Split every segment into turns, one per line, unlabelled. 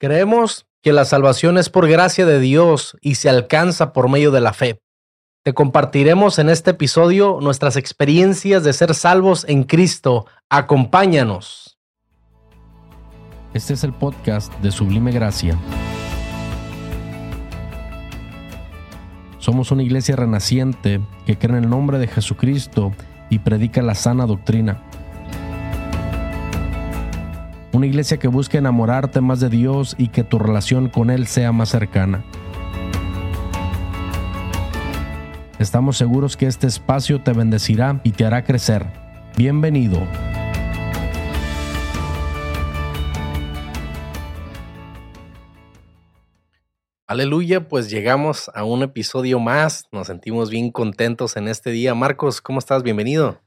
Creemos que la salvación es por gracia de Dios y se alcanza por medio de la fe. Te compartiremos en este episodio nuestras experiencias de ser salvos en Cristo. Acompáñanos.
Este es el podcast de Sublime Gracia. Somos una iglesia renaciente que cree en el nombre de Jesucristo y predica la sana doctrina. Una iglesia que busca enamorarte más de Dios y que tu relación con Él sea más cercana. Estamos seguros que este espacio te bendecirá y te hará crecer. Bienvenido.
Aleluya, pues llegamos a un episodio más. Nos sentimos bien contentos en este día. Marcos, ¿cómo estás? Bienvenido.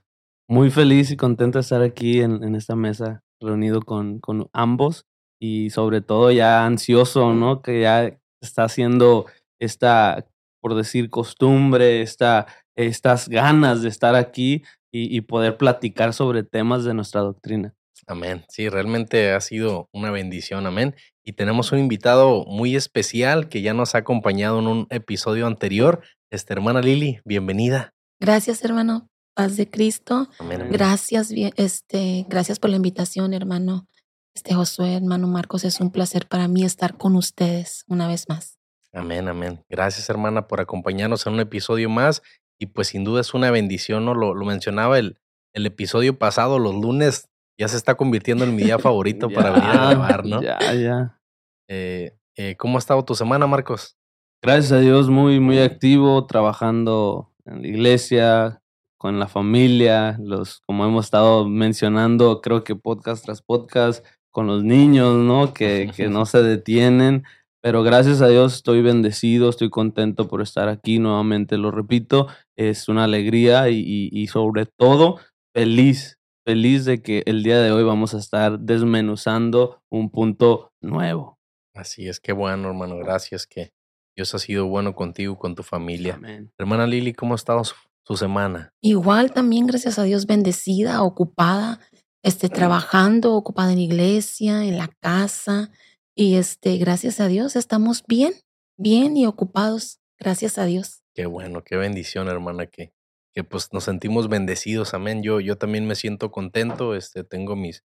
Muy feliz y contento de estar aquí en, en esta mesa reunido con, con ambos y sobre todo ya ansioso, ¿no? Que ya está haciendo esta, por decir, costumbre, esta, estas ganas de estar aquí y, y poder platicar sobre temas de nuestra doctrina.
Amén. Sí, realmente ha sido una bendición. Amén. Y tenemos un invitado muy especial que ya nos ha acompañado en un episodio anterior. Esta hermana Lili, bienvenida.
Gracias, hermano paz de Cristo.
Amén, amén.
Gracias, este, gracias por la invitación, hermano. Este Josué, hermano Marcos, es un placer para mí estar con ustedes una vez más.
Amén, amén. Gracias, hermana, por acompañarnos en un episodio más. Y pues sin duda es una bendición, ¿no? Lo, lo mencionaba el, el episodio pasado, los lunes ya se está convirtiendo en mi día favorito para venir a grabar, ¿no?
Ya, ya.
Eh, eh, ¿Cómo ha estado tu semana, Marcos?
Gracias a Dios, muy, muy activo, trabajando en la iglesia, con la familia, los, como hemos estado mencionando, creo que podcast tras podcast, con los niños, ¿no? Que, que no se detienen. Pero gracias a Dios estoy bendecido, estoy contento por estar aquí nuevamente, lo repito, es una alegría y, y, y sobre todo feliz, feliz de que el día de hoy vamos a estar desmenuzando un punto nuevo.
Así es, qué bueno, hermano. Gracias que Dios ha sido bueno contigo, con tu familia.
Amén.
Hermana Lili, ¿cómo ha estado su, su semana?
Igual también, gracias a Dios, bendecida, ocupada, este, trabajando, ocupada en iglesia, en la casa. Y este, gracias a Dios, estamos bien, bien y ocupados. Gracias a Dios.
Qué bueno, qué bendición, hermana, que, que pues nos sentimos bendecidos, amén. Yo, yo también me siento contento, este, tengo mis,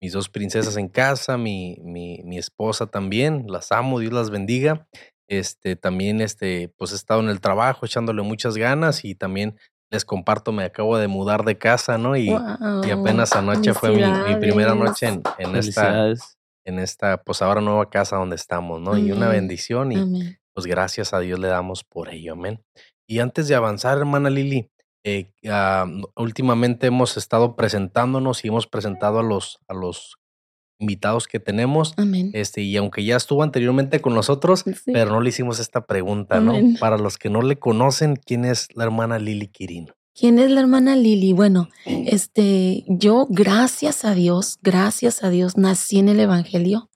mis dos princesas en casa, mi, mi, mi esposa también, las amo, Dios las bendiga. Este, también, este, pues he estado en el trabajo echándole muchas ganas y también les comparto, me acabo de mudar de casa, ¿no? Y,
Wow,
y apenas anoche fue mi, mi primera noche en, en esta, en esta, pues ahora nueva casa donde estamos, ¿no? Y una bendición y
Amén.
pues gracias a Dios le damos por ello, amén. Y antes de avanzar, hermana Lili, eh, ah, últimamente hemos estado presentándonos y hemos presentado a los, a los invitados que tenemos,
Amén.
este, y aunque ya estuvo anteriormente con nosotros,
Sí.
pero no le hicimos esta pregunta, ¿no?
Amén.
Para los que no le conocen, ¿quién es la hermana Lili Quirino?
¿Quién es la hermana Lili? Bueno, este, yo, gracias a Dios, gracias a Dios, nací en el Evangelio.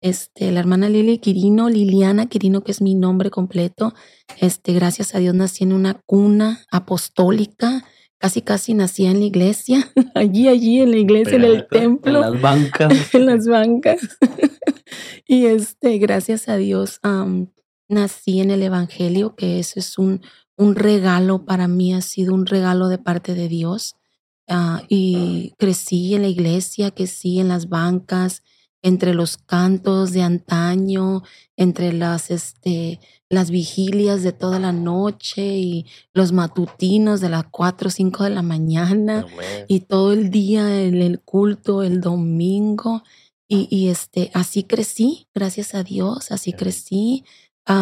Este, la hermana Lili Quirino, Liliana Quirino, que es mi nombre completo. Este, gracias a Dios nací en una cuna apostólica. Casi, casi nací en la iglesia. allí, allí, en la iglesia, en el
Pegadito, en
En
templo
las bancas.
en las bancas. y este, gracias a Dios, am, nací en el Evangelio, que eso es un, un regalo para mí, ha sido un regalo de parte de Dios. Ah, y crecí en la iglesia, crecí en las bancas, entre los cantos de antaño, entre las, este, las vigilias de toda la noche y los matutinos de las 4 o 5 de la mañana
Amén.
y todo el día en el culto, el domingo. Y, y, este, así crecí, gracias a Dios, así crecí.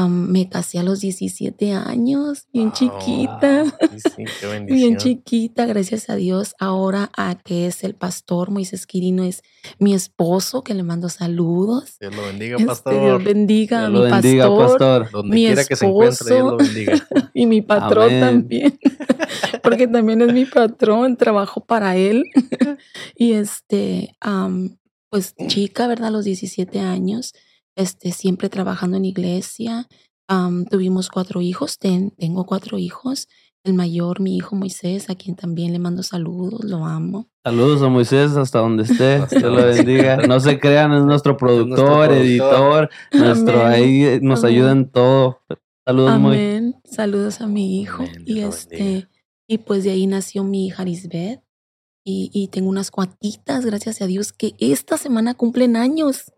Me casé a los 17 años, bien
Wow,
chiquita,
sí, sí, qué
bien chiquita, gracias a Dios. Ahora a que es el pastor Moisés Quirino, es mi esposo, que le mando saludos.
Dios lo bendiga,
Este,
pastor.
Dios bendiga a mi
lo bendiga,
pastor,
pastor.
Donde
mi
quiera que se encuentre, Dios lo
esposo.
bendiga.
y mi patrón
Amén.
también, porque también es mi patrón, trabajo para él. y este, pues chica, ¿verdad? A los 17 años, este, siempre trabajando en iglesia. am, tuvimos cuatro hijos, ten- tengo cuatro hijos. el mayor, mi hijo Moisés, a quien también le mando saludos, lo amo.
Saludos a Moisés hasta donde esté, Dios lo bendiga. No se crean, es nuestro productor, editor, nuestro ahí nos ayuda en todo. Saludos
Amén. Saludos a mi hijo y este y pues de ahí nació mi hija Lisbeth y, tengo unas cuatitas, gracias a Dios, que esta semana cumplen años.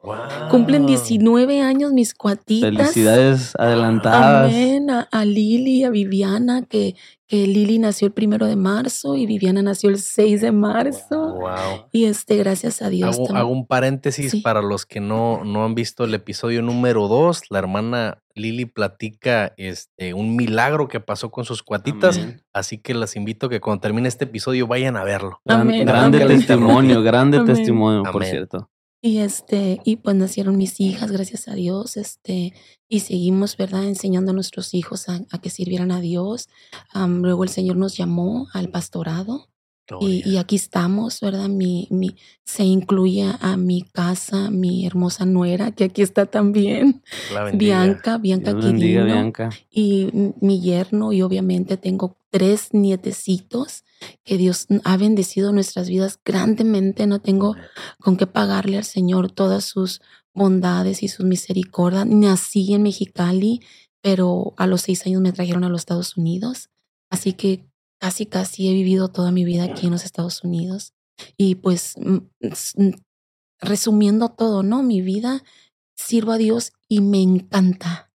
Cumplen 19 años mis cuatitas.
Felicidades adelantadas.
Amén. A, a Lili, a Viviana, que, que Lili nació el primero de marzo y Viviana nació el 6 de marzo. Wow. Y este, gracias a Dios.
Hago, un paréntesis para los que no, no han visto el episodio número 2. La hermana Lili platica este, un milagro que pasó con sus cuatitas. Así que las invito a que cuando termine este episodio vayan a verlo.
Grande testimonio, grande testimonio, por cierto.
Y este, y pues nacieron mis hijas, gracias a Dios, este, y seguimos, ¿verdad?, enseñando a nuestros hijos a, que sirvieran a Dios. luego el Señor nos llamó al pastorado. Y, aquí estamos, ¿verdad? Mi, mi, se incluye a mi casa, mi hermosa nuera, que aquí está también. Bianca, Bianca Quirino. Bianca. Y mi yerno, y obviamente tengo tres nietecitos que Dios ha bendecido nuestras vidas grandemente. No tengo con qué pagarle al Señor todas sus bondades y sus misericordias. Nací en Mexicali, pero a los seis años me trajeron a los Estados Unidos. Así que casi, casi he vivido toda mi vida aquí en los Estados Unidos. Y pues, resumiendo todo, ¿no? Mi vida sirvo a Dios y me encanta.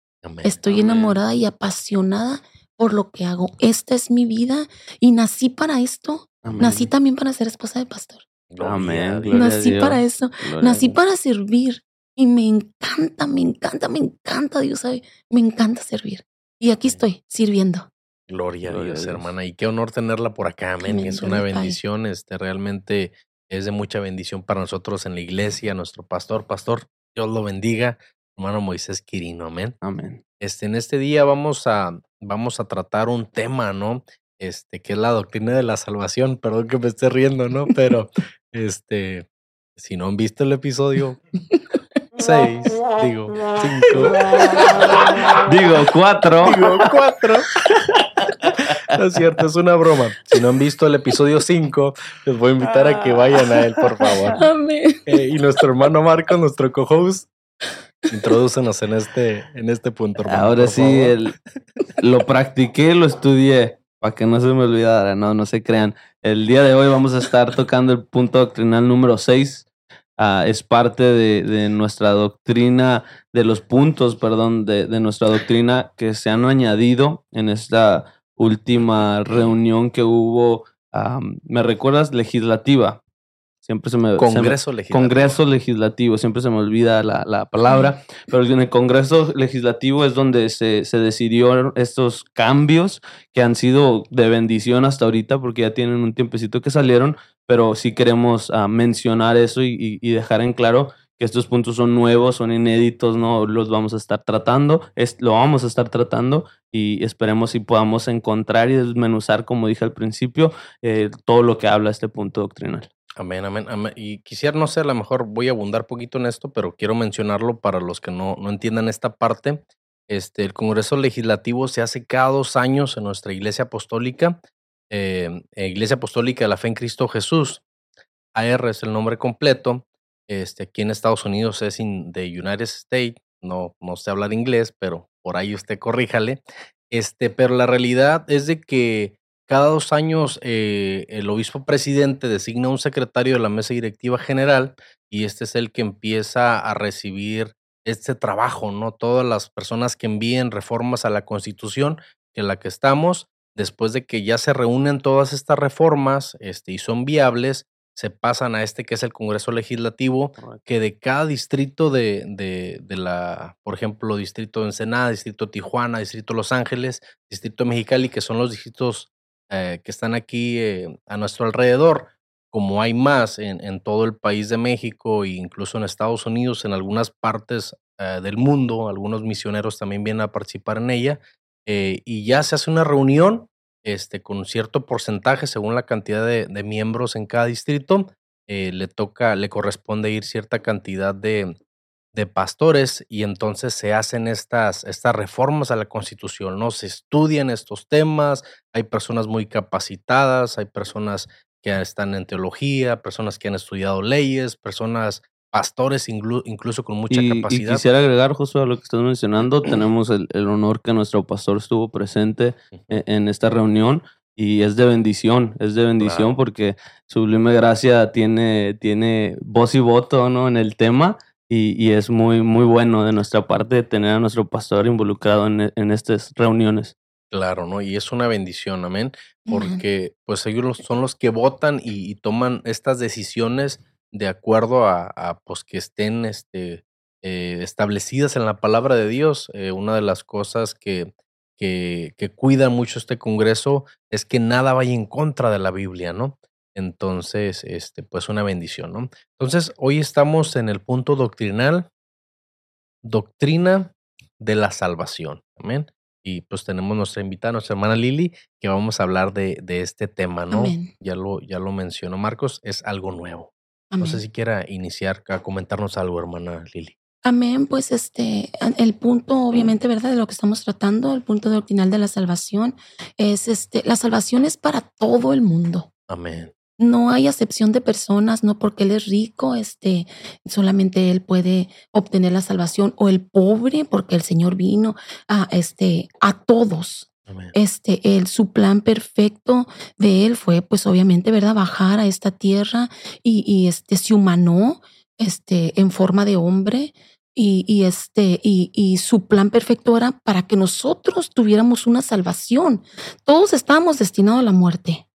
Estoy enamorada y apasionada por lo que hago. Esta es mi vida y nací para esto. Nací también para ser esposa de pastor.
Amén.
nací para eso. nací para servir y me encanta, me encanta, me encanta, Dios sabe, me encanta servir. Y aquí estoy sirviendo.
Gloria, a Dios, hermana. Y qué honor tenerla por acá, amén. Es una bendición, este realmente es de mucha bendición para nosotros en la iglesia, nuestro pastor, pastor, Dios lo bendiga, hermano Moisés Quirino, amén.
Amén.
Este, en este día vamos a, vamos a tratar un tema, ¿no? Este, que es la doctrina de la salvación. Perdón que me esté riendo, ¿no? Pero, este, si no han visto el episodio 6, digo 5,
digo 4,
digo 4. No es cierto, es una broma. Si no han visto el episodio 5, les voy a invitar a que vayan a él, por favor.
Amén.
Eh, y nuestro hermano Marco, nuestro co-host, Introdúcenos en este, en este punto.
Ahora sí, lo practiqué, lo estudié, para que no se me olvidara, no, no se crean. El día de hoy vamos a estar tocando el punto doctrinal número 6. Ah, es parte de, nuestra doctrina, de los puntos, perdón, de, de nuestra doctrina que se han añadido en esta última reunión que hubo, ¿me recuerdas? Legislativa. Siempre se me.
Congreso legislativo.
Congreso legislativo, siempre se me olvida la, la, palabra. Pero en el Congreso legislativo es donde se, se decidió estos cambios que han sido de bendición hasta ahorita, porque ya tienen un tiempecito que salieron. Pero sí queremos ah, mencionar eso y, y, dejar en claro que estos puntos son nuevos, son inéditos, no los vamos a estar tratando, es, lo vamos a estar tratando y esperemos si podamos encontrar y desmenuzar, como dije al principio, eh, todo lo que habla este punto doctrinal.
Amén, amén, Y quisiera, no sé, a lo mejor voy a abundar poquito en esto, pero quiero mencionarlo para los que no, no entiendan esta parte. Este, el Congreso Legislativo se hace cada dos años en nuestra Iglesia Apostólica, eh, Iglesia Apostólica de la Fe en Cristo Jesús. AR es el nombre completo. Este, aquí en Estados Unidos es de United States. No, no sé hablar inglés, pero por ahí usted corríjale. Este, pero la realidad es de que cada dos años eh, el obispo presidente designa un secretario de la mesa directiva general y este es el que empieza a recibir este trabajo, ¿no? Todas las personas que envíen reformas a la constitución, en la que estamos, después de que ya se reúnen todas estas reformas este, y son viables, se pasan a este que es el Congreso Legislativo, que de cada distrito de, de, de, la, por ejemplo, distrito de Ensenada, distrito Tijuana, distrito Los Ángeles, distrito Mexicali, que son los distritos eh, que están aquí eh, a nuestro alrededor, como hay más en, todo el país de México e incluso en Estados Unidos, en algunas partes eh, del mundo, algunos misioneros también vienen a participar en ella, y ya se hace una reunión este, con cierto porcentaje según la cantidad de, de miembros en cada distrito, le toca, le corresponde ir cierta cantidad de, de pastores y entonces se hacen estas, estas reformas a la constitución, ¿no? Se estudian estos temas, hay personas muy capacitadas, hay personas que están en teología, personas que han estudiado leyes, personas, pastores incluso con mucha capacidad.
Y quisiera agregar, Josué, a lo que estás mencionando, tenemos el, honor que nuestro pastor estuvo presente e, en, esta reunión y es de bendición, es de bendición porque Sublime Gracia tiene, tiene voz y voto ¿no? en el tema y, es muy, muy bueno de nuestra parte tener a nuestro pastor involucrado en, en estas reuniones.
Claro, ¿no? Y es una bendición, amén, porque pues ellos son los que votan y, toman estas decisiones de acuerdo a, pues que estén este, eh, establecidas en la palabra de Dios. Eh, una de las cosas que, que, que cuida mucho este Congreso es que nada vaya en contra de la Biblia, ¿no? Entonces, este, pues una bendición, ¿no? Entonces, hoy estamos en el punto doctrinal, doctrina de la salvación. Amén. Y pues tenemos nuestra invitada, nuestra hermana Lili, que vamos a hablar de, de este tema, ¿no? Ya lo, ya lo mencionó Marcos, es algo nuevo. No sé si quiera iniciar a comentarnos algo, hermana Lili.
Amén, pues este, el punto, obviamente, ¿verdad? De lo que estamos tratando, el punto doctrinal de la salvación, es este, la salvación es para todo el mundo.
Amén
no hay acepción de personas, no porque él es rico, este, solamente él puede obtener la salvación, o el pobre, porque el Señor vino a, este, a todos. Este, él, su plan perfecto de él fue, pues obviamente, ¿verdad? Bajar a esta tierra y, y este, se humanó, este, en forma de hombre, y, y, este, y, y, su plan perfecto era para que nosotros tuviéramos una salvación. Todos estábamos destinados a la muerte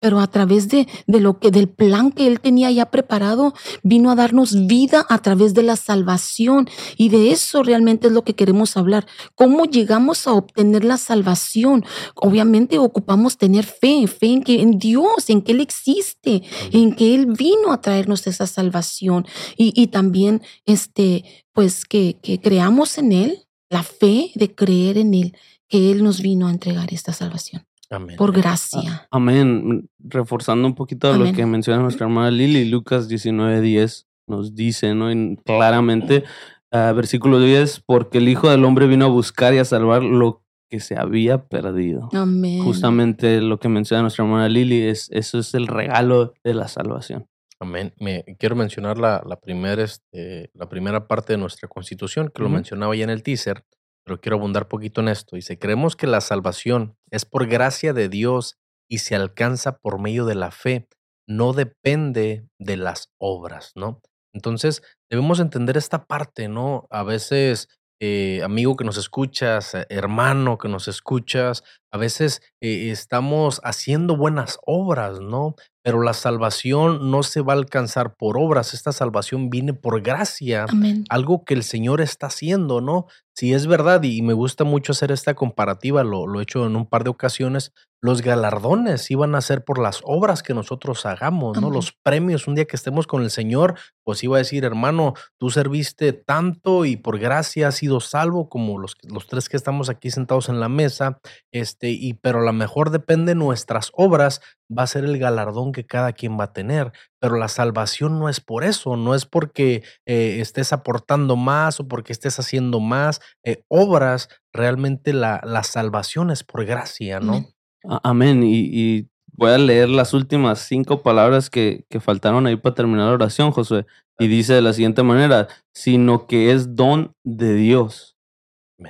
pero a través de, de, lo que del plan que él tenía ya preparado vino a darnos vida a través de la salvación. Y de eso realmente es lo que queremos hablar. Cómo llegamos a obtener la salvación obviamente ocupamos tener fe fe en que en Dios en que él existe en que él vino a traernos esa salvación. Y, y también este pues que, que creamos en él la fe de creer en él que él nos vino a entregar esta salvación por gracia.
Amén. Reforzando un poquito lo que menciona nuestra hermana Lili, Lucas 19:10 nos dice, ¿no? claramente, uh, versículo 10, porque el Hijo del Hombre vino a buscar y a salvar lo que se había perdido.
Amén.
Justamente lo que menciona nuestra hermana Lili, es, eso es el regalo de la salvación.
Amén. Me, quiero mencionar la, la, este, la primera parte de nuestra constitución, que lo mencionaba ya en el teaser, pero quiero abundar poquito en esto. Dice, creemos que la salvación es por gracia de Dios y se alcanza por medio de la fe, no depende de las obras, ¿no? Entonces, debemos entender esta parte, ¿no? A veces, eh, amigo que nos escuchas, eh, hermano que nos escuchas, a veces eh, estamos haciendo buenas obras, ¿no? Pero la salvación no se va a alcanzar por obras, esta salvación viene por gracia, algo que el Señor está haciendo, ¿no? Si es verdad, y me gusta mucho hacer esta comparativa, lo, lo he hecho en un par de ocasiones, los galardones iban a ser por las obras que nosotros hagamos, ¿no? Los premios, un día que estemos con el Señor, pues iba a decir, hermano, tú serviste tanto y por gracia has sido salvo, como los, los tres que estamos aquí sentados en la mesa, este, y, pero a lo mejor depende de nuestras obras, va a ser el galardón que cada quien va a tener. Pero la salvación no es por eso, no es porque eh, estés aportando más o porque estés haciendo más eh, obras, realmente la, la, salvación es por gracia, ¿no?
Amén. Y, voy a leer las últimas cinco palabras que, que faltaron ahí para terminar la oración, Josué. Y dice de la siguiente manera, sino que es don de Dios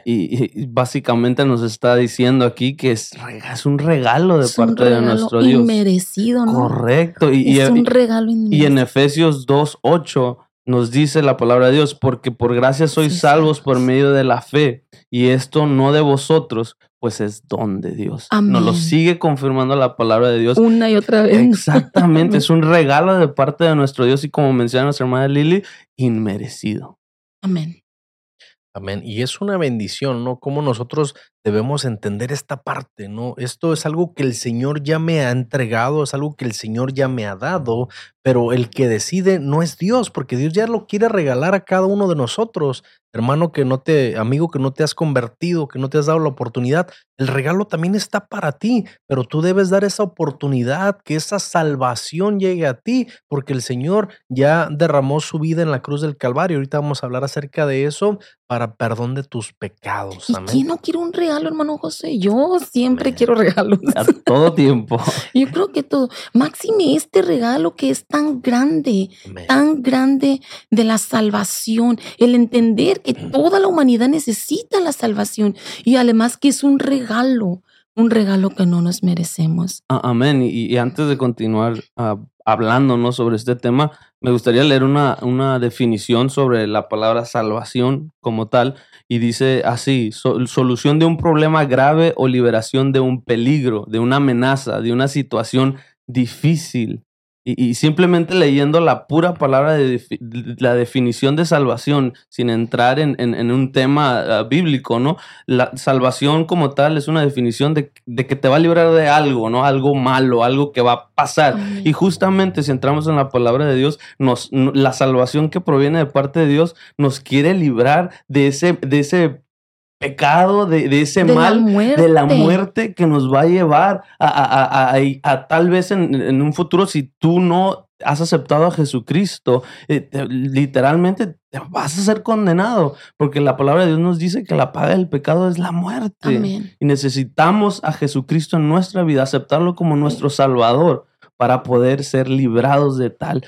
y, básicamente nos está diciendo aquí que es, es un regalo de parte de nuestro Dios.
Inmerecido, ¿no?
Correcto. Y,
es un regalo
inmerecido. Y en Efesios 2.8 nos dice la palabra de Dios, porque por gracia sois salvos por medio de la fe, y esto no de vosotros, pues es don de Dios. Nos lo sigue confirmando la palabra de Dios.
Una y otra vez.
Exactamente, es un regalo de parte de nuestro Dios y como menciona nuestra hermana Lili, inmerecido.
Amén.
Amén. Y es una bendición, ¿no? Cómo nosotros debemos entender esta parte, ¿no? Esto es algo que el Señor ya me ha entregado, es algo que el Señor ya me ha dado, pero el que decide no es Dios, porque Dios ya lo quiere regalar a cada uno de nosotros. Hermano que no te, amigo que no te has convertido, que no te has dado la oportunidad, el regalo también está para ti, pero tú debes dar esa oportunidad, que esa salvación llegue a ti, porque el Señor ya derramó su vida en la cruz del Calvario. Ahorita vamos a hablar acerca de eso para perdón de tus pecados.
¿Y
Amén.
quién no quiere un regalo, hermano José? Yo siempre quiero regalos.
A todo tiempo.
Yo creo que todo. Máxime este regalo que es tan grande,
Amén.
tan grande de la salvación, el entender que toda la humanidad necesita la salvación y además que es un regalo, un regalo que no nos merecemos.
A- Amén. Y, y antes de continuar ah, hablando ¿no? sobre este tema, me gustaría leer una, una definición sobre la palabra salvación como tal. Y dice así, "So- solución de un problema grave o liberación de un peligro, de una amenaza, de una situación difícil. Y, y simplemente leyendo la pura palabra de la definición de salvación, sin entrar en, en- en un tema ah, bíblico, ¿no? La salvación como tal es una definición de, de que te va a librar de algo, ¿no? Algo malo, algo que va a pasar. Y justamente si entramos en la palabra de Dios, nos, no- la salvación que proviene de parte de Dios nos quiere librar de ese, de ese pecado, de, de ese
De
mal, de la muerte que nos va a llevar a, a- a- a- a tal vez en, en un futuro, si tú no has aceptado a Jesucristo, eh, te- literalmente te vas a ser condenado, porque la palabra de Dios nos dice que la paga del pecado es la muerte.
Amén.
Y necesitamos a Jesucristo en nuestra vida, aceptarlo como nuestro Salvador para poder ser librados de tal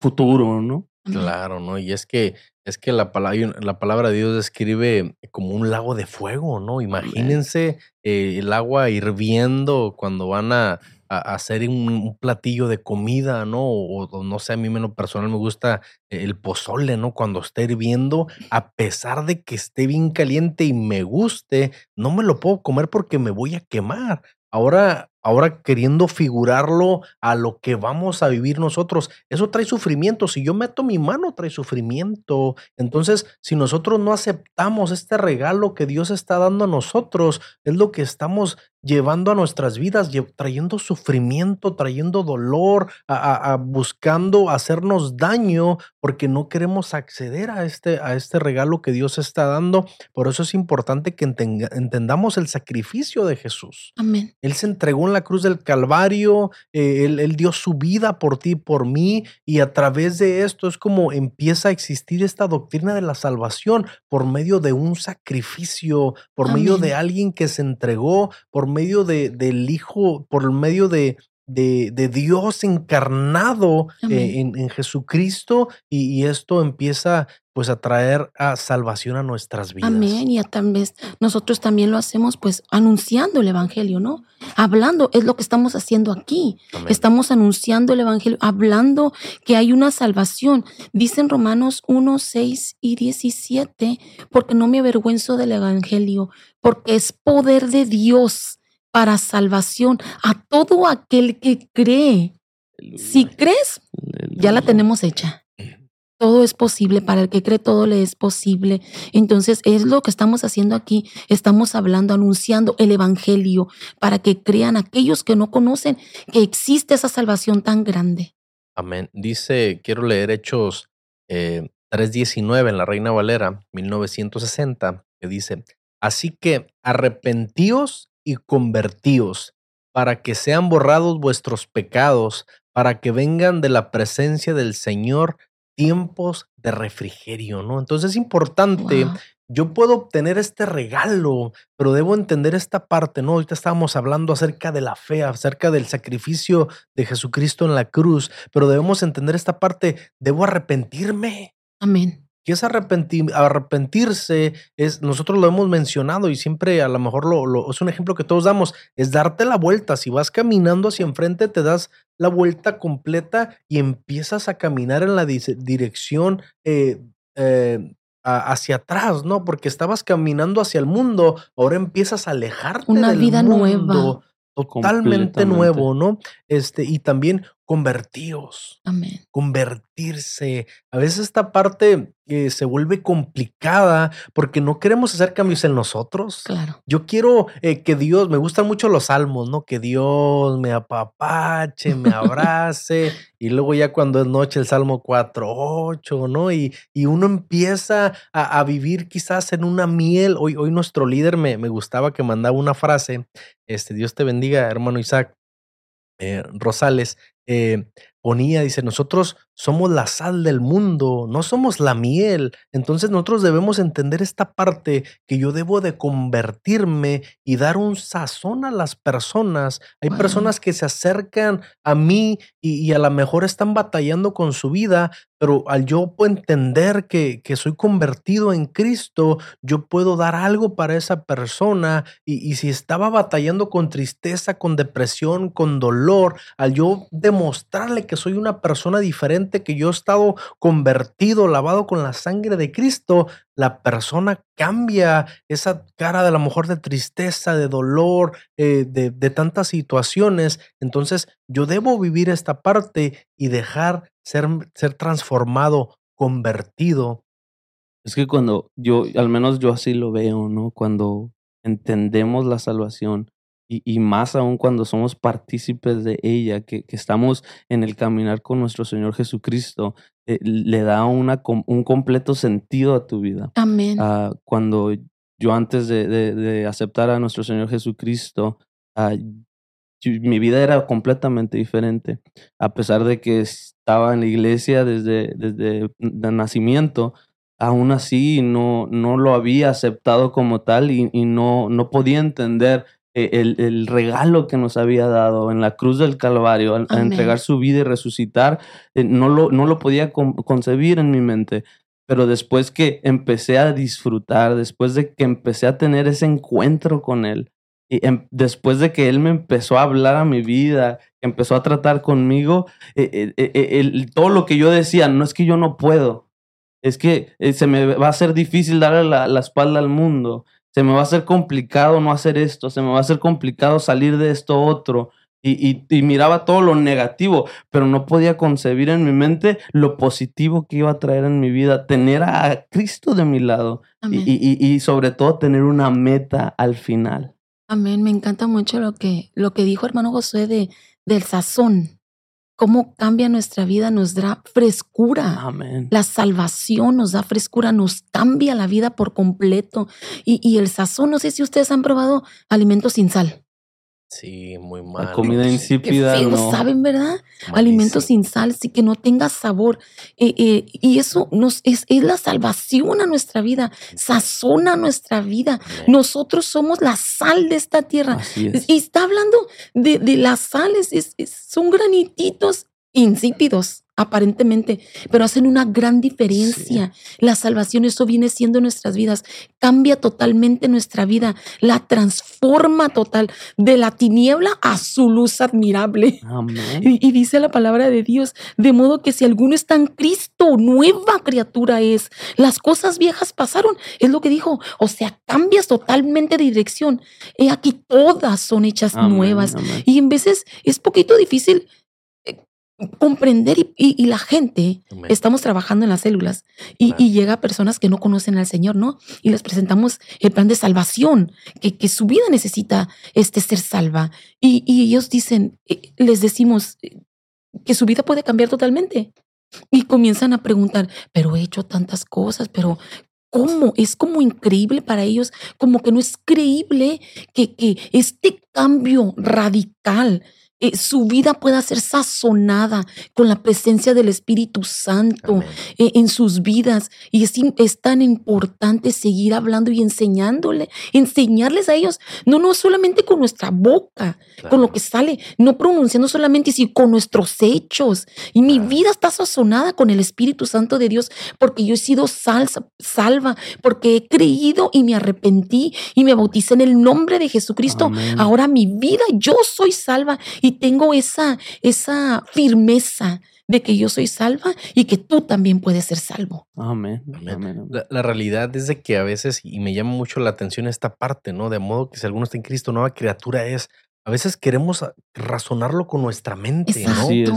futuro, ¿no?
Claro, ¿no? Y es que es que la palabra, la palabra de Dios describe como un lago de fuego, ¿no? Imagínense eh, el agua hirviendo cuando van a, hacer un, un platillo de comida, ¿no? O, o no sé, a mí en lo personal me gusta el pozole, ¿no? Cuando está hirviendo, a pesar de que esté bien caliente y me guste, no me lo puedo comer porque me voy a quemar. Ahora, ahora queriendo figurarlo a lo que vamos a vivir nosotros, eso trae sufrimiento. Si yo meto mi mano, trae sufrimiento. Entonces, si nosotros no aceptamos este regalo que Dios está dando a nosotros, es lo que estamos llevando a nuestras vidas, trayendo sufrimiento, trayendo dolor, a, a- a buscando hacernos daño, porque no queremos acceder a este, a este regalo que Dios está dando. Por eso es importante que entenga- entendamos el sacrificio de Jesús.
Amén.
Él se entregó en la cruz del Calvario, eh, él, él dio su vida por ti, por mí, y a través de esto es como empieza a existir esta doctrina de la salvación por medio de un sacrificio, por medio de alguien que se entregó, por medio de, del Hijo, por medio de, de, de Dios encarnado eh, en, en Jesucristo, y, y esto empieza pues a traer a salvación a nuestras vidas.
Amén. Y a tal vez nosotros también lo hacemos pues anunciando el Evangelio, ¿no? Hablando, es lo que estamos haciendo aquí.
Amén.
Estamos anunciando el Evangelio, hablando que hay una salvación. Dicen Romanos 1, 6 y 17, porque no me avergüenzo del Evangelio, porque es poder de Dios para salvación a todo aquel que cree. Si crees, ya la tenemos hecha. Todo es posible, para el que cree todo le es posible. Entonces es lo que estamos haciendo aquí. Estamos hablando, anunciando el Evangelio para que crean aquellos que no conocen que existe esa salvación tan grande.
Amén. Dice, quiero leer Hechos eh, 3.19 en la Reina Valera, 1960, que dice, así que arrepentíos y convertíos para que sean borrados vuestros pecados, para que vengan de la presencia del Señor tiempos de refrigerio, ¿no? Entonces es importante
Wow.
yo puedo obtener este regalo, pero debo entender esta parte, ¿no? Ahorita estábamos hablando acerca de la fe, acerca del sacrificio de Jesucristo en la cruz, pero debemos entender esta parte, debo arrepentirme.
Amén.
¿Qué es arrepentir, arrepentirse? Es, nosotros lo hemos mencionado y siempre a lo mejor lo, lo- es un ejemplo que todos damos, es darte la vuelta. Si vas caminando hacia enfrente, te das la vuelta completa y empiezas a caminar en la dirección eh, eh, a- hacia atrás, ¿no? Porque estabas caminando hacia el mundo, ahora empiezas a alejarte
Una
del
vida nueva.
mundo, Totalmente
Completamente.
nuevo, ¿no? Este, y también convertíos.
Amén.
Convertirse. A veces esta parte eh, se vuelve complicada porque no queremos hacer cambios en nosotros.
Claro.
Yo quiero eh, que Dios, me gustan mucho los salmos, ¿no? Que Dios me apapache, me abrace. y luego ya cuando es noche el Salmo 4, 8, ¿no? Y, y uno empieza a, a, vivir quizás en una miel. Hoy, hoy nuestro líder me, me gustaba que mandaba una frase. Este, Dios te bendiga, hermano Isaac. Eh, Rosales, eh, ponía, dice, nosotros somos la sal del mundo, no somos la miel. Entonces nosotros debemos entender esta parte que yo debo de convertirme y dar un sazón a las personas. Hay
Wow.
personas que se acercan a mí y, y a lo mejor están batallando con su vida, pero al yo entender que, que soy convertido en Cristo, yo puedo dar algo para esa persona y, y si estaba batallando con tristeza, con depresión, con dolor, al yo demostrarle que soy una persona diferente, que yo he estado convertido, lavado con la sangre de Cristo, la persona cambia esa cara de a lo mejor de tristeza, de dolor, eh, de, de tantas situaciones. Entonces yo debo vivir esta parte y dejar ser, ser transformado, convertido.
Es que cuando yo, al menos yo así lo veo, ¿no? Cuando entendemos la salvación y, y más aún cuando somos partícipes de ella, que, que estamos en el caminar con nuestro Señor Jesucristo, eh, le da una, un completo sentido a tu vida.
Amén.
Ah, cuando yo antes de, de- de aceptar a nuestro Señor Jesucristo, yo- mi vida era completamente diferente. A pesar de que estaba en la iglesia desde, desde el nacimiento, aún así no, no lo había aceptado como tal y, y no, no podía entender eh, el, el regalo que nos había dado en la cruz del Calvario, al, al
Amén.
entregar su vida y resucitar, eh, no, lo, no lo podía con- concebir en mi mente. Pero después que empecé a disfrutar, después de que empecé a tener ese encuentro con Él, y em- después de que Él me empezó a hablar a mi vida, empezó a tratar conmigo, eh, eh, eh, el- todo lo que yo decía, no es que yo no puedo, es que se me va a hacer difícil darle la, la espalda al mundo, se me va a hacer complicado no hacer esto, se me va a hacer complicado salir de esto otro. Y, y- y miraba todo lo negativo, pero no podía concebir en mi mente lo positivo que iba a traer en mi vida, tener a Cristo de mi lado y sobre todo tener una meta al final.
Amén. Me encanta mucho lo que, lo que dijo hermano Josué de, del sazón. Cómo cambia nuestra vida, nos da frescura.
Amén.
La salvación nos da frescura, nos cambia la vida por completo. Y, y el sazón, no sé si ustedes han probado alimentos sin sal.
Sí, muy
La
mal.
comida
Qué
insípida,
feo
no.
saben, ¿verdad? Alimentos sin sal, sí que no tenga sabor. Eh, eh, y eso nos, es, es la salvación a nuestra vida, sazona nuestra vida. Nosotros somos la sal de esta tierra.
Así es.
Y está hablando de, de las sales, es- es- son granititos insípidos, aparentemente, pero hacen una gran diferencia. La salvación, eso viene siendo nuestras vidas, cambia totalmente nuestra vida, la transforma total, de la tiniebla a su luz admirable.
Amén.
Y, y dice la palabra de Dios, de modo que si alguno está en Cristo, nueva criatura es. Las cosas viejas pasaron, es lo que dijo. O sea, cambias totalmente de dirección. He aquí todas son hechas
Amén,
nuevas.
amén.
Y en veces es poquito difícil comprender y, y- y la gente,
Amén.
estamos trabajando en las células y,
Claro.
y llega personas que no conocen al Señor, ¿no? Y les presentamos el plan de salvación, que, que su vida necesita este, ser salva. Y, y ellos dicen, eh, les decimos eh, que su vida puede cambiar totalmente. Y comienzan a preguntar, pero he hecho tantas cosas, pero ¿cómo? Es como increíble para ellos, como que no es creíble que, que este cambio radical, eh, su vida pueda ser sazonada con la presencia del Espíritu Santo eh, en sus vidas. Y es, tan importante seguir hablando y enseñándole, enseñarles a ellos, no, no solamente con nuestra boca, con lo que sale, no pronunciando solamente, sino con nuestros hechos. Y mi
Claro.
vida está sazonada con el Espíritu Santo de Dios, porque yo he sido salsa, salva, porque he creído y me arrepentí y me bauticé en el nombre de Jesucristo.
Amén.
Ahora mi vida, yo soy salva y tengo esa, esa firmeza de que yo soy salva y que tú también puedes ser salvo.
Amén.
Amén.
Amén, amén.
La, la realidad es de que a veces, y me llama mucho la atención esta parte, ¿no? De modo que si alguno está en Cristo, nueva criatura es. A veces queremos razonarlo con nuestra mente, ¿no?
Así es.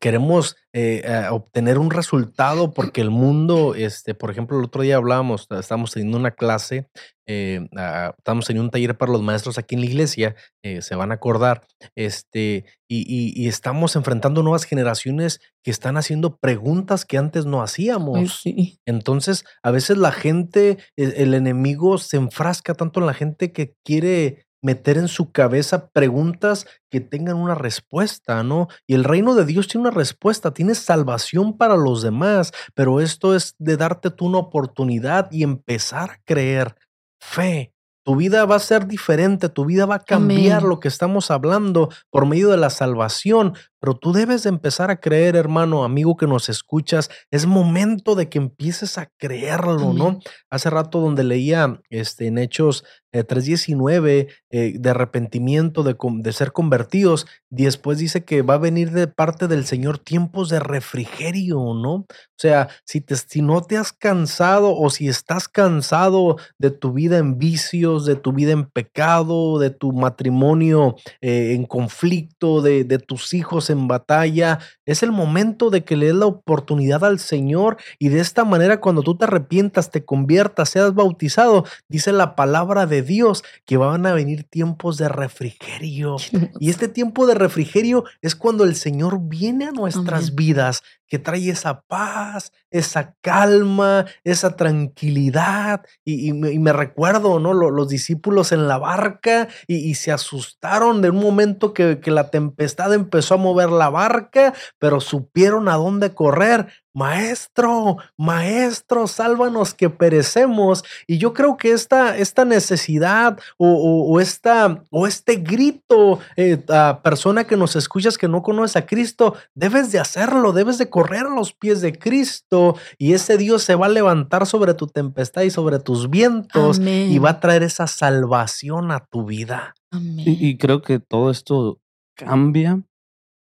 Queremos eh, eh, obtener un resultado porque el mundo, este, por ejemplo, el otro día hablábamos, estábamos teniendo una clase, eh, ah, estábamos teniendo un taller para los maestros aquí en la iglesia, eh, se van a acordar, este, y, y- y estamos enfrentando nuevas generaciones que están haciendo preguntas que antes no
Ay,
hacíamos.
sí.
Entonces, a veces la gente, el, el enemigo se enfrasca tanto en la gente que quiere meter en su cabeza preguntas que tengan una respuesta, ¿no? Y el reino de Dios tiene una respuesta, tiene salvación para los demás, pero esto es de darte tú una oportunidad y empezar a creer fe. Tu vida va a ser diferente, tu vida va a cambiar
Amén.
lo que estamos hablando por medio de la salvación, pero tú debes de empezar a creer, hermano, amigo que nos escuchas, es momento de que empieces a creerlo, ¿no? Hace rato donde leía este, en Hechos eh, 3.19 eh, de arrepentimiento, de, de ser convertidos, y después dice que va a venir de parte del Señor tiempos de refrigerio, ¿no? O sea, si, te, si no te has cansado o si estás cansado de tu vida en vicios, de tu vida en pecado, de tu matrimonio eh, en conflicto, de, de tus hijos en batalla, es el momento de que le des la oportunidad al Señor y de esta manera cuando tú te arrepientas, te conviertas, seas bautizado, dice la palabra de Dios que van a venir tiempos de refrigerio. Y este tiempo de refrigerio es cuando el Señor viene a nuestras
Amén.
vidas, que trae esa paz, esa calma, esa tranquilidad. Y, me, recuerdo, ¿no? Lo- Los, discípulos en la barca y, y se asustaron de un momento que, que la tempestad empezó a mover la barca, pero supieron a dónde correr. Maestro, maestro, sálvanos que perecemos. Y yo creo que esta, esta necesidad o, o- o esta, o este grito, eh, a persona que nos escuchas que no conoces a Cristo, debes de hacerlo, debes de correr a los pies de Cristo y ese Dios se va a levantar sobre tu tempestad y sobre tus vientos y va a traer esa salvación a tu vida.
Amén.
Y, y creo que todo esto cambia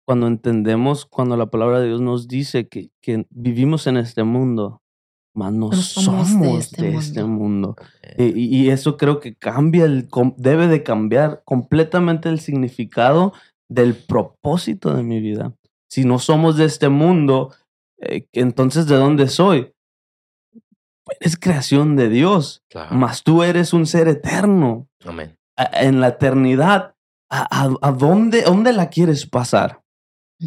cuando entendemos, cuando la palabra de Dios nos dice que, que vivimos en este mundo, mas no
somos
somos
de
de
este
este,
mundo.
Eh, Y, y eso creo que cambia, el, com- debe de cambiar completamente el significado del propósito de mi vida. Si no somos de este mundo, eh, entonces ¿de dónde soy? Es creación de Dios,
Claro.
mas tú eres un ser eterno
Amén.
a- en la eternidad, ¿a, a- a dónde, dónde la quieres pasar?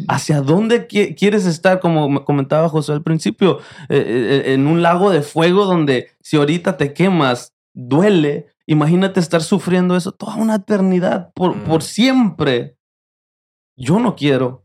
¿Hacia dónde qui- quieres estar? Como me comentaba José al principio, eh, eh, en un lago de fuego donde si ahorita te quemas, duele. Imagínate estar sufriendo eso toda una eternidad, por,
Mm.
por siempre. Yo no quiero.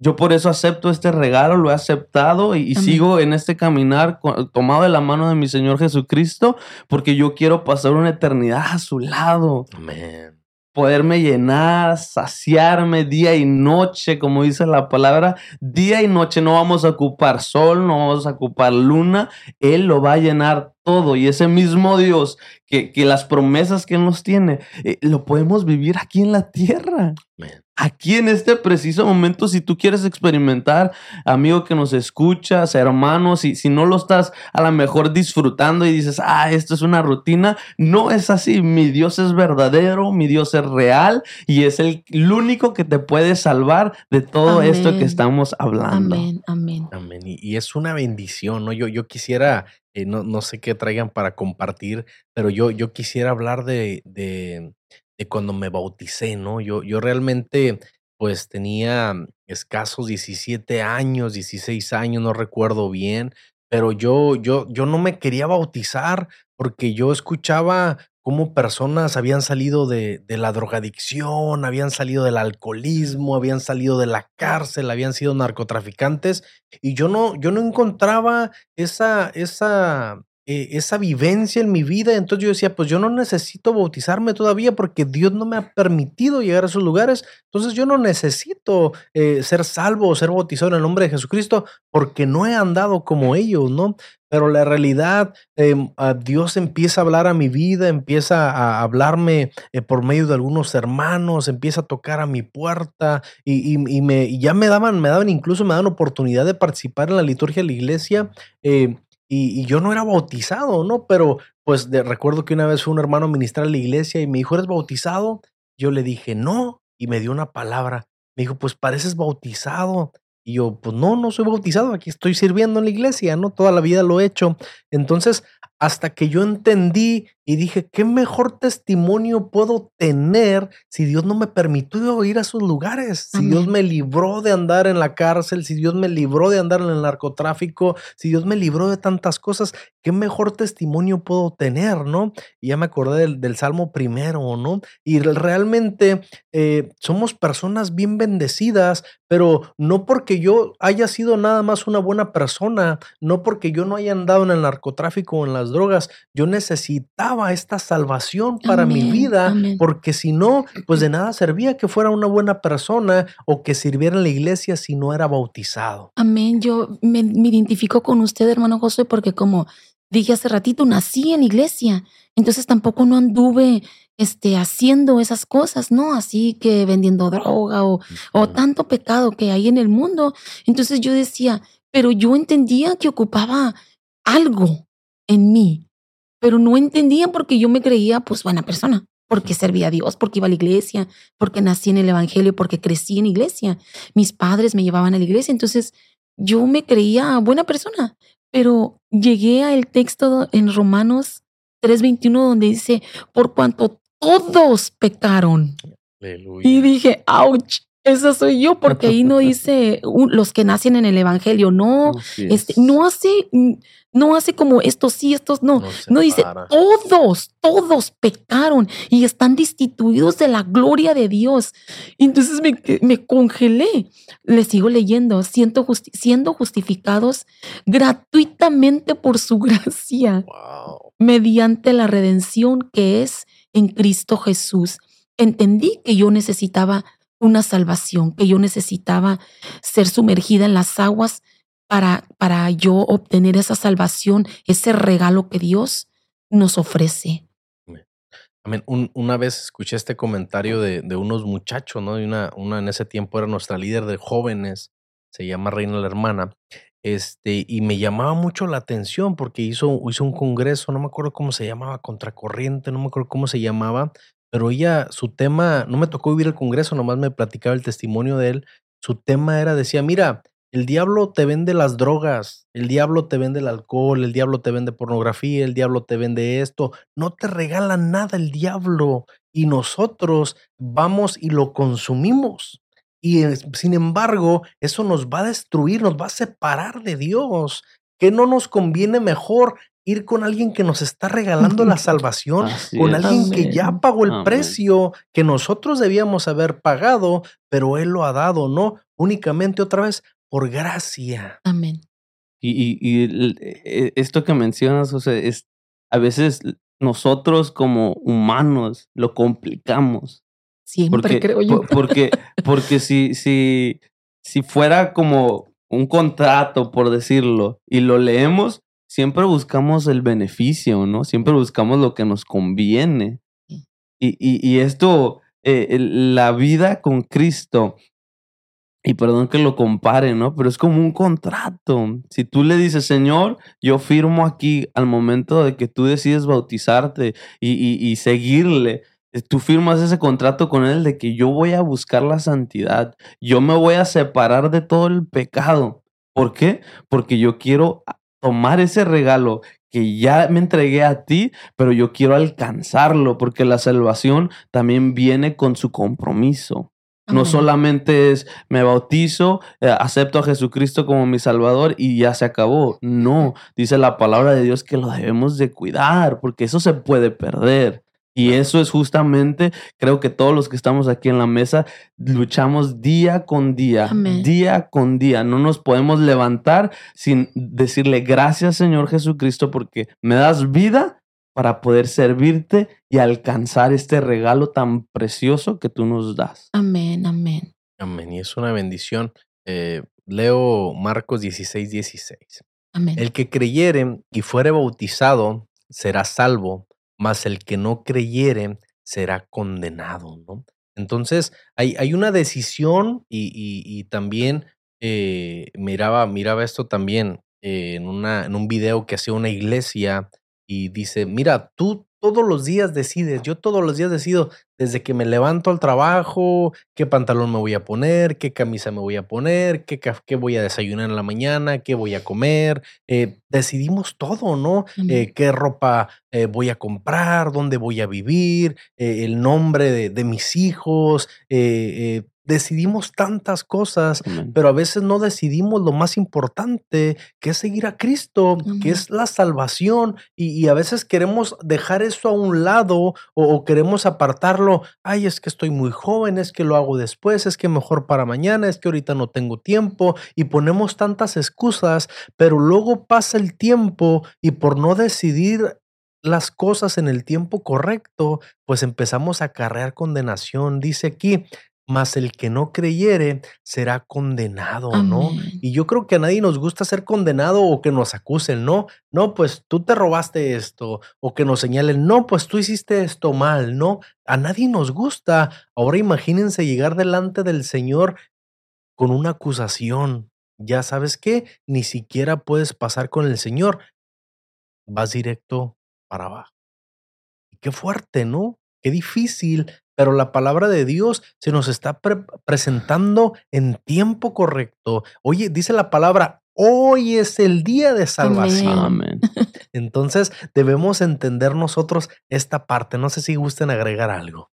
Yo por eso acepto este regalo, lo he aceptado y, sigo en este caminar tomado de la mano de mi Señor Jesucristo, porque yo quiero pasar una eternidad a su lado
Amén.
Poderme llenar, saciarme día y noche, como dice la palabra, día y noche no vamos a ocupar sol, no vamos a ocupar luna, Él lo va a llenar todo y ese mismo Dios que, que las promesas que nos tiene, eh, lo podemos vivir aquí en la tierra.
Amén.
Aquí en este preciso momento, si tú quieres experimentar, amigo que nos escuchas, hermano, si, si no lo estás a lo mejor disfrutando y dices, ah, esto es una rutina, no es así. Mi Dios es verdadero, mi Dios es real y es el, el único que te puede salvar de todo esto que
Amén.
estamos hablando.
Amén. Amén.
Amén. Y, y es una bendición, ¿no? Yo, yo quisiera, eh, no, no sé qué traigan para compartir, pero yo, yo quisiera hablar de, de, de cuando me bauticé, ¿no? Yo, yo realmente, pues tenía escasos 17 años, 16 años, no recuerdo bien, pero yo, yo, yo no me quería bautizar porque yo escuchaba cómo personas habían salido de, la drogadicción, habían salido del alcoholismo, habían salido de la cárcel, habían sido narcotraficantes y yo no, yo no encontraba esa, esa, eh, esa vivencia en mi vida. Entonces yo decía, pues yo no necesito bautizarme todavía porque Dios no me ha permitido llegar a esos lugares. Entonces yo no necesito eh, ser salvo o ser bautizado en el nombre de Jesucristo porque no he andado como ellos, ¿no? Pero la realidad, em, a Dios empieza a hablar a mi vida, empieza a hablarme eh, por medio de algunos hermanos, empieza a tocar a mi puerta y, y- me, ya me daban, me daban incluso, me daban oportunidad de participar en la liturgia de la iglesia eh, y, yo no era bautizado, ¿no? Pero pues recuerdo que una vez fue un hermano a ministrar a la iglesia y me dijo, ¿eres bautizado? Yo le dije, no. y me dio una palabra. Me dijo, pues pareces bautizado. Y yo, pues no, no soy bautizado, aquí estoy sirviendo en la iglesia, ¿no? Toda la vida lo he hecho. Entonces, hasta que yo entendí y dije, ¿qué mejor testimonio puedo tener si Dios no me permitió ir a sus lugares? Si Dios me libró de andar en la cárcel, si Dios me libró de andar en el narcotráfico, si Dios me libró de tantas cosas, ¿qué mejor testimonio puedo tener, no? Y ya me acordé del, Salmo primero, ¿no? Y realmente eh, somos personas bien bendecidas, pero no porque yo haya sido nada más una buena persona, no porque yo no haya andado en el narcotráfico o en las drogas. Yo necesitaba esta salvación para mi vida, porque si no, pues de nada servía que fuera una buena persona o que sirviera en la iglesia si no era bautizado.
Amén. Yo me, identifico con usted, hermano José, porque como dije hace ratito, nací en iglesia, entonces tampoco no anduve este, haciendo esas cosas, ¿no? Así que vendiendo droga o, o tanto pecado que hay en el mundo. Entonces yo decía, pero yo entendía que ocupaba algo, en mí, pero no entendían porque yo me creía pues buena persona, porque servía a Dios, porque iba a la iglesia, porque nací en el Evangelio, porque crecí en iglesia. Mis padres me llevaban a la iglesia, entonces yo me creía buena persona, pero llegué al texto en Romanos 3:21 donde dice, por cuanto todos pecaron. Y dije, ouch, eso soy yo, porque ahí no dice los que nacen en el Evangelio, no, este, no hace, no hace como estos sí, estos no, no, dice todos, todos pecaron y están destituidos de la gloria de Dios. entonces me, me congelé, le sigo leyendo, siendo, siendo justificados gratuitamente por su gracia, mediante la redención que es en Cristo Jesús. Entendí que yo necesitaba una salvación, que yo necesitaba ser sumergida en las aguas para, para yo obtener esa salvación, ese regalo que Dios nos ofrece.
Amén. una vez escuché este comentario de, de unos muchachos, ¿no? Y una, una en ese tiempo era nuestra líder de jóvenes, se llama Reina la Hermana, este, y me llamaba mucho la atención porque hizo, hizo un congreso, no me acuerdo cómo se llamaba, Contracorriente, no me acuerdo cómo se llamaba, pero ella, su tema, no me tocó vivir el congreso, nomás me platicaba el testimonio de él. Su tema era, decía, mira, el diablo te vende las drogas, el diablo te vende el alcohol, el diablo te vende pornografía, el diablo te vende esto. No te regala nada el diablo y nosotros vamos y lo consumimos. Y sin embargo, eso nos va a destruir, nos va a separar de Dios. ¿Qué no nos conviene mejor ir con alguien que nos está regalando la salvación, con alguien que ya pagó el precio que nosotros debíamos haber pagado, pero Él lo ha dado, ¿no? Únicamente otra vez por gracia.
Amén.
Y, e, esto que mencionas, o sea, es a veces nosotros como humanos lo complicamos.
Siempre creo yo.
Porque, porque si, si, si fuera como un contrato, por decirlo, y lo leemos, siempre buscamos el beneficio, ¿no? Siempre buscamos lo que nos conviene. Y, y, esto, eh, la vida con Cristo, y perdón que lo compare, ¿no? Pero es como un contrato. Si tú le dices, Señor, yo firmo aquí al momento de que tú decides bautizarte y, y, y seguirle, eh, tú firmas ese contrato con Él de que yo voy a buscar la santidad, yo me voy a separar de todo el pecado. ¿Por qué? Porque yo quiero tomar ese regalo que ya me entregué a ti, pero yo quiero alcanzarlo, porque la salvación también viene con su compromiso. No solamente es me bautizo, eh, acepto a Jesucristo como mi Salvador y ya se acabó. No, dice la palabra de Dios que lo debemos de cuidar, porque eso se puede perder. Y eso es justamente, creo que todos los que estamos aquí en la mesa luchamos día con día, día con día. No nos podemos levantar sin decirle gracias Señor Jesucristo porque me das vida para poder servirte y alcanzar este regalo tan precioso que tú nos das.
Amén, amén.
Amén. Y es una bendición. Eh, leo Marcos 16, 16.
Amén.
El que creyere y fuere bautizado será salvo mas el que no creyere será condenado, ¿no? Entonces, hay, hay una decisión y, también eh, miraba, miraba esto también eh, en, una, en un video que hacía una iglesia y dice, mira, tú todos los días decides, yo todos los días decido, desde que me levanto al trabajo, qué pantalón me voy a poner, qué camisa me voy a poner, qué, qué voy a desayunar en la mañana, qué voy a comer. Eh, decidimos todo, ¿no? Eh, qué ropa eh, voy a comprar, dónde voy a vivir, el nombre de, de mis hijos, decidimos tantas cosas, pero a veces no decidimos lo más importante, que es seguir a Cristo, que es la salvación, y, a veces queremos dejar eso a un lado o, queremos apartarlo, ay, es que estoy muy joven, es que lo hago después, es que mejor para mañana, es que ahorita no tengo tiempo, y ponemos tantas excusas, pero luego pasa el tiempo y por no decidir las cosas en el tiempo correcto, pues empezamos a cargar condenación. Dice aquí, mas el que no creyere será condenado, ¿no? Y yo creo que a nadie nos gusta ser condenado o que nos acusen, ¿no? No, pues tú te robaste esto, o que nos señalen, no, pues tú hiciste esto mal, ¿no? A nadie nos gusta. Ahora imagínense llegar delante del Señor con una acusación. Ya sabes qué, ni siquiera puedes pasar con el Señor. Vas directo para abajo. Qué fuerte, ¿no? Qué difícil pero la palabra de Dios se nos está presentando en tiempo correcto. Oye, dice la palabra, hoy es el día de salvación. Amén. Entonces debemos entender nosotros esta parte. No sé si gusten agregar algo.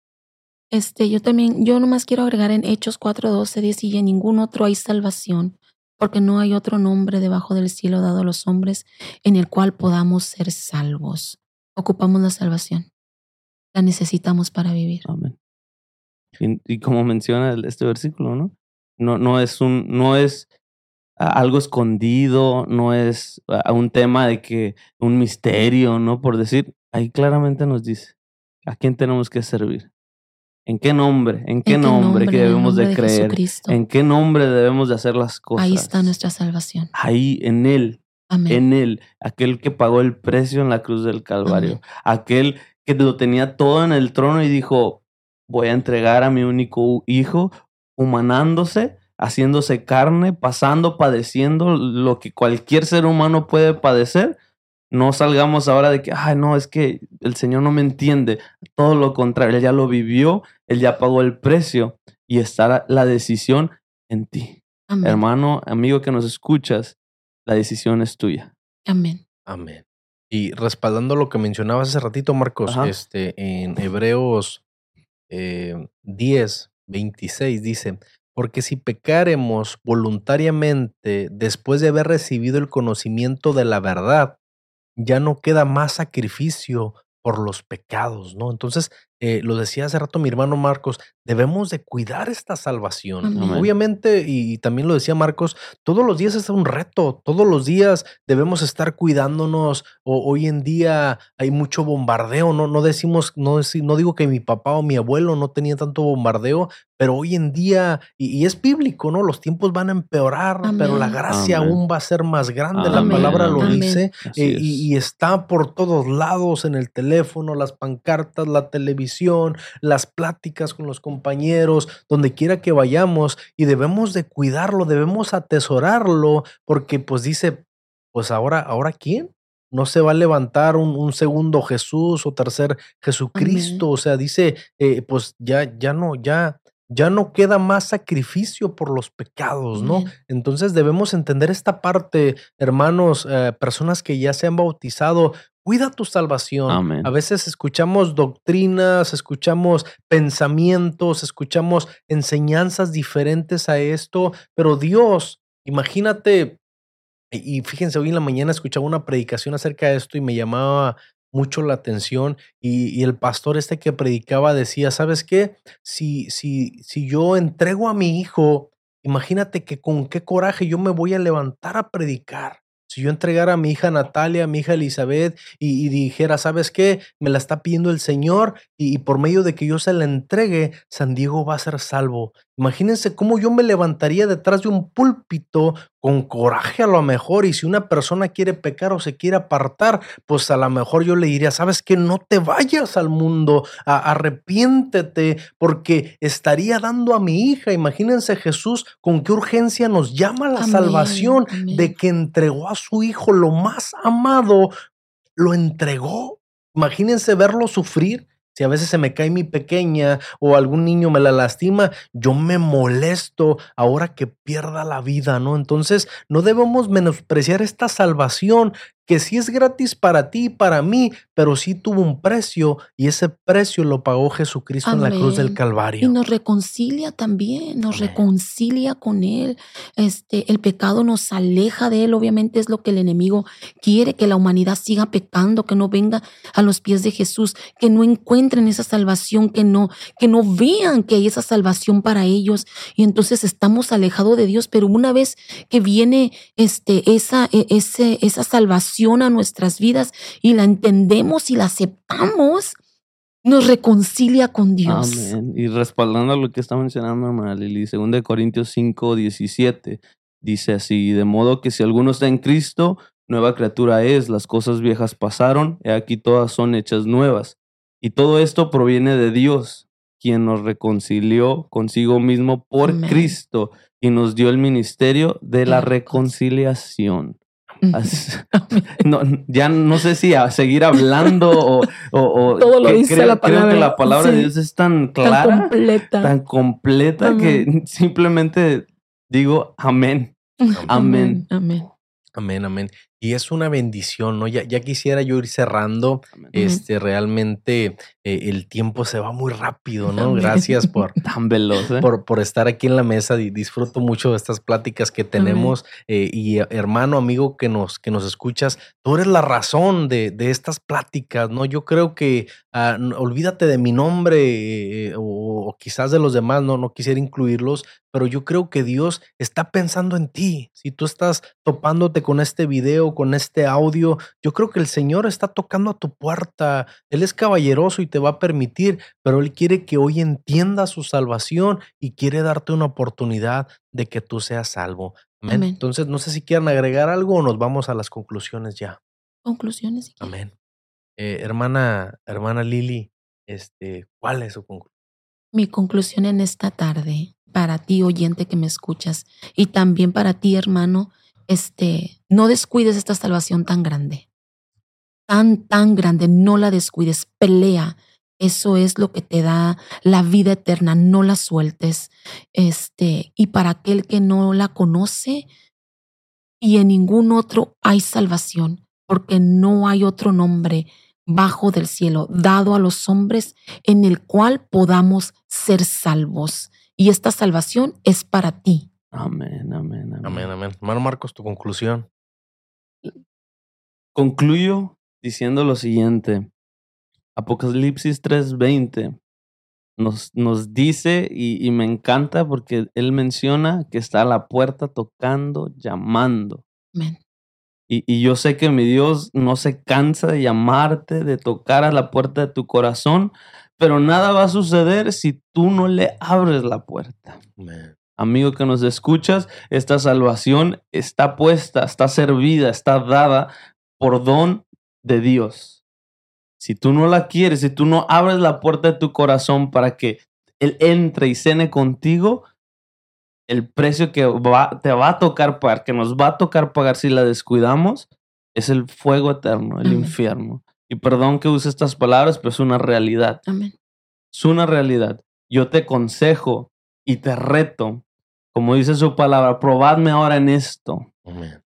Este, yo también, yo nomás quiero agregar en Hechos 4:12 dice, y en ningún otro hay salvación, porque no hay otro nombre debajo del cielo dado a los hombres en el cual podamos ser salvos. Ocupamos la salvación la necesitamos para vivir.
Amén. Y, como menciona este versículo, ¿no? No, no es un, no es algo escondido, no es un tema de que un misterio, ¿no? Por decir, ahí claramente nos dice a quién tenemos que servir. ¿En qué nombre? ¿En qué, nombre, que debemos de, creer? ¿En qué nombre debemos de hacer las cosas?
Ahí está nuestra salvación.
Ahí en Él. En Él, aquel que pagó el precio en la cruz del Calvario, aquel que lo tenía todo en el trono y dijo, voy a entregar a mi único hijo, humanándose, haciéndose carne, pasando, padeciendo lo que cualquier ser humano puede padecer. No salgamos ahora de que, ay, no, es que el Señor no me entiende. Todo lo contrario, Él ya lo vivió, Él ya pagó el precio y está la decisión en ti. Hermano, amigo que nos escuchas, la decisión es tuya.
Amén.
Amén. Y respaldando lo que mencionabas hace ratito, Marcos, este, en Hebreos eh, 10, 26 dice, porque si pecaremos voluntariamente después de haber recibido el conocimiento de la verdad, ya no queda más sacrificio por los pecados, ¿no? Entonces, eh, lo decía hace rato mi hermano Marcos, debemos de cuidar esta salvación. Obviamente, y, también lo decía Marcos, todos los días es un reto, todos los días debemos estar cuidándonos. O, hoy en día hay mucho bombardeo, no, no decimos, no, no digo que mi papá o mi abuelo no tenía tanto bombardeo, pero hoy en día, y, es bíblico, ¿no? Los tiempos van a empeorar, pero la gracia aún va a ser más grande, la palabra lo dice, eh, y, y está por todos lados, en el teléfono, las pancartas, la televisión las pláticas con los compañeros, donde quiera que vayamos y debemos de cuidarlo, debemos atesorarlo, porque pues dice, pues ahora, ahora quién? No se va a levantar un, segundo Jesús o tercer Jesucristo, o sea, dice, eh, pues ya, ya no, ya, ya no queda más sacrificio por los pecados, ¿no? Entonces debemos entender esta parte, hermanos, eh, personas que ya se han bautizado, cuida tu salvación. A veces escuchamos doctrinas, escuchamos pensamientos, escuchamos enseñanzas diferentes a esto, pero Dios, imagínate, y fíjense, hoy en la mañana escuchaba una predicación acerca de esto y me llamaba mucho la atención y, el pastor este que predicaba decía, ¿sabes qué? Si, si, si yo entrego a mi hijo, imagínate que con qué coraje yo me voy a levantar a predicar. Si yo entregara a mi hija Natalia, a mi hija Elizabeth y, dijera, ¿sabes qué? Me la está pidiendo el Señor y, y, por medio de que yo se la entregue, San Diego va a ser salvo. Imagínense cómo yo me levantaría detrás de un púlpito con coraje a lo mejor y si una persona quiere pecar o se quiere apartar, pues a lo mejor yo le diría, sabes que no te vayas al mundo, arrepiéntete porque estaría dando a mi hija, imagínense Jesús con qué urgencia nos llama la salvación de que entregó a su hijo lo más amado lo entregó. Imagínense verlo sufrir si a veces se me cae mi pequeña o algún niño me la lastima, yo me molesto ahora que pierda la vida, ¿no? Entonces, no debemos menospreciar esta salvación que sí es gratis para ti y para mí, pero sí tuvo un precio y ese precio lo pagó Jesucristo en la cruz del Calvario.
Y nos reconcilia también, nos reconcilia con Él. Este, el pecado nos aleja de Él, obviamente es lo que el enemigo quiere, que la humanidad siga pecando, que no venga a los pies de Jesús, que no encuentren esa salvación, que no, que no vean que hay esa salvación para ellos. Y entonces estamos alejados de Dios, pero una vez que viene este, esa, e, ese, esa salvación, a nuestras vidas y la entendemos y la aceptamos, nos reconcilia con Dios.
Amén. Y respaldando lo que está mencionando hermana Lili, 2 Corintios 5, 17, dice así, de modo que si alguno está en Cristo, nueva criatura es, las cosas viejas pasaron, y aquí todas son hechas nuevas. Y todo esto proviene de Dios, quien nos reconcilió consigo mismo por Cristo y nos dio el ministerio de la reconciliación. No, ya no sé si a seguir hablando o,
Todo lo dice la palabra.
Creo que la palabra de Dios es tan clara, tan completa, que simplemente digo amén. Amén.
Amén. Amén, amén. Y es una bendición, ¿no? Ya, ya quisiera yo ir cerrando. Este, realmente eh, el tiempo se va muy rápido, ¿no? Gracias por,
Tan veloz, ¿eh?
por, por, estar aquí en la mesa. Disfruto mucho de estas pláticas que tenemos. Eh, y hermano, amigo que nos, que nos escuchas, tú eres la razón de, de estas pláticas, ¿no? Yo creo que ah, olvídate de mi nombre o, o, quizás de los demás, no, no quisiera incluirlos, pero yo creo que Dios está pensando en ti. Si tú estás topándote con este video, con este audio, yo creo que el Señor está tocando a tu puerta. Él es caballeroso y te va a permitir, pero Él quiere que hoy entiendas su salvación y quiere darte una oportunidad de que tú seas salvo. Amén. Entonces, no sé si quieren agregar algo o nos vamos a las conclusiones ya.
Conclusiones.
Amén. Eh, hermana, hermana Lili, este, ¿cuál es su conclusión?
Mi conclusión en esta tarde, para ti oyente que me escuchas, y también para ti hermano este, no descuides esta salvación tan grande, tan, tan grande, no la descuides, pelea. Eso es lo que te da la vida eterna, no la sueltes. Este, y para aquel que no la conoce, y en ningún otro hay salvación, porque no hay otro nombre bajo del cielo dado a los hombres en el cual podamos ser salvos. Y esta salvación es para ti,
Amén, amén, amén.
Amén, amén. Hermano Marcos, tu conclusión.
Concluyo diciendo lo siguiente. Apocalipsis 3:20 nos, nos dice, y, y, me encanta porque él menciona que está a la puerta tocando, llamando.
Amén.
Y, y yo sé que mi Dios no se cansa de llamarte, de tocar a la puerta de tu corazón, pero nada va a suceder si tú no le abres la puerta.
Amén
amigo que nos escuchas, esta salvación está puesta, está servida, está dada por don de Dios. Si tú no la quieres, si tú no abres la puerta de tu corazón para que Él entre y cene contigo, el precio que va, te va a tocar pagar, que nos va a tocar pagar si la descuidamos, es el fuego eterno, el infierno. Y perdón que use estas palabras, pero es una realidad.
Amén.
Es una realidad. Yo te consejo y te reto como dice su palabra, probadme ahora en esto.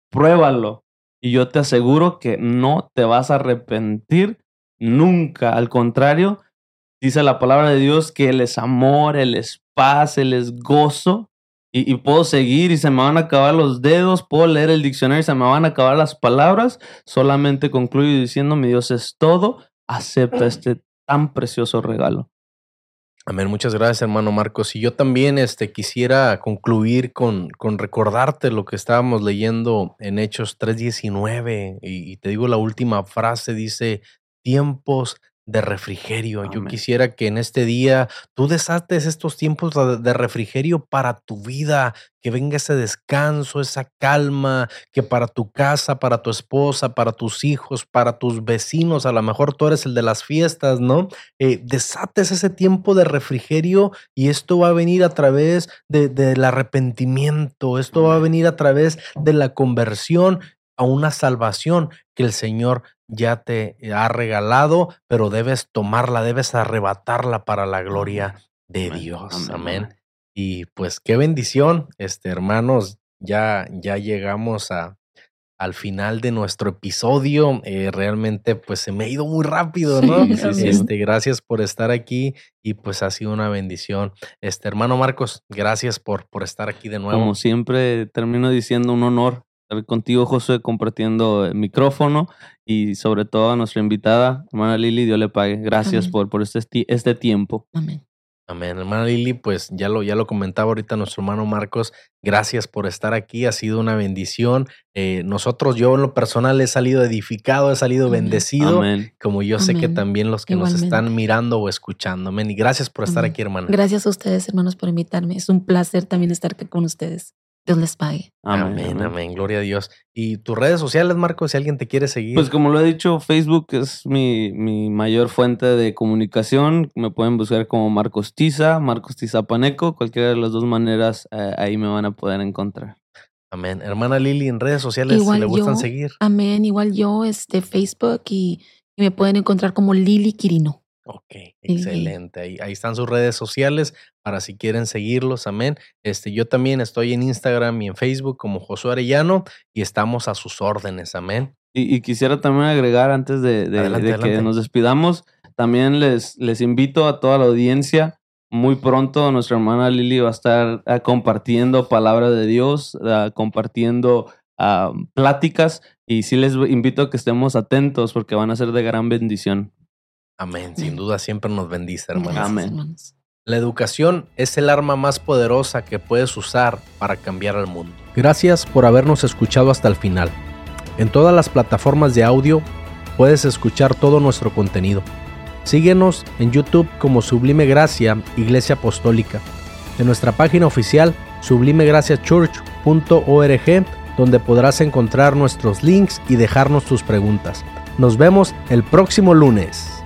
Pruébalo. Y yo te aseguro que no te vas a arrepentir nunca. Al contrario, dice la palabra de Dios que Él es amor, Él es paz, Él es gozo. Y, y, puedo seguir y se me van a acabar los dedos, puedo leer el diccionario y se me van a acabar las palabras. Solamente concluyo diciendo, mi Dios es todo, acepta este tan precioso regalo.
Amén, muchas gracias hermano Marcos. Y yo también este, quisiera concluir con, con recordarte lo que estábamos leyendo en Hechos 3.19 y, y te digo la última frase, dice, tiempos de refrigerio. Yo quisiera que en este día tú desates estos tiempos de refrigerio para tu vida, que venga ese descanso, esa calma, que para tu casa, para tu esposa, para tus hijos, para tus vecinos, a lo mejor tú eres el de las fiestas, ¿no? Eh, desates ese tiempo de refrigerio y esto va a venir a través de, del arrepentimiento, esto va a venir a través de la conversión a una salvación que el Señor ya te ha regalado, pero debes tomarla, debes arrebatarla para la gloria de Dios. Amén. Y pues qué bendición, este hermanos, ya ya llegamos a al final de nuestro episodio. Eh, realmente, pues se me ha ido muy rápido, ¿no? este, gracias por estar aquí y pues ha sido una bendición. Este hermano Marcos, gracias por, por estar aquí de nuevo.
Como siempre, termino diciendo un honor estar contigo, José, compartiendo el micrófono y sobre todo a nuestra invitada, hermana Lili, Dios le pague. Gracias por, por este, este tiempo.
Amén.
Amén. Hermana Lili, pues ya lo, ya lo comentaba ahorita nuestro hermano Marcos, gracias por estar aquí, ha sido una bendición. Eh, nosotros, yo en lo personal he salido edificado, he salido bendecido, como yo sé que también los que nos están mirando o escuchando. Amén. Y gracias por estar aquí, hermana.
Gracias a ustedes, hermanos, por invitarme. Es un placer también estar aquí con ustedes. Dios les pague.
Amén, amén, Gloria a Dios. ¿Y tus redes sociales, Marco, si alguien te quiere seguir?
Pues como lo he dicho, Facebook es mi, mi mayor fuente de comunicación. Me pueden buscar como Marcos Tiza, Marcos Tiza Paneco. Cualquiera de las dos maneras, eh, ahí me van a poder encontrar.
Amén. Hermana Lili, en redes sociales le gustan seguir.
Amén. Igual yo, este, Facebook y, y me pueden encontrar como Lili Quirino.
Ok, excelente. Ahí, ahí, están sus redes sociales para si quieren seguirlos. Amén. Este, yo también estoy en Instagram y en Facebook como Josué Arellano y estamos a sus órdenes. Amén.
Y, quisiera también agregar antes de, que nos despidamos, también les, les invito a toda la audiencia. Muy pronto nuestra hermana Lili va a estar ah, compartiendo palabra de Dios, ah, compartiendo ah, pláticas y sí les invito a que estemos atentos porque van a ser de gran bendición.
Amén. Sin duda siempre nos bendice, hermanos. Amén. La educación es el arma más poderosa que puedes usar para cambiar el mundo. Gracias por habernos escuchado hasta el final. En todas las plataformas de audio puedes escuchar todo nuestro contenido. Síguenos en YouTube como Sublime Gracia Iglesia Apostólica. En nuestra página oficial sublimegraciachurch.org donde podrás encontrar nuestros links y dejarnos tus preguntas. Nos vemos el próximo lunes.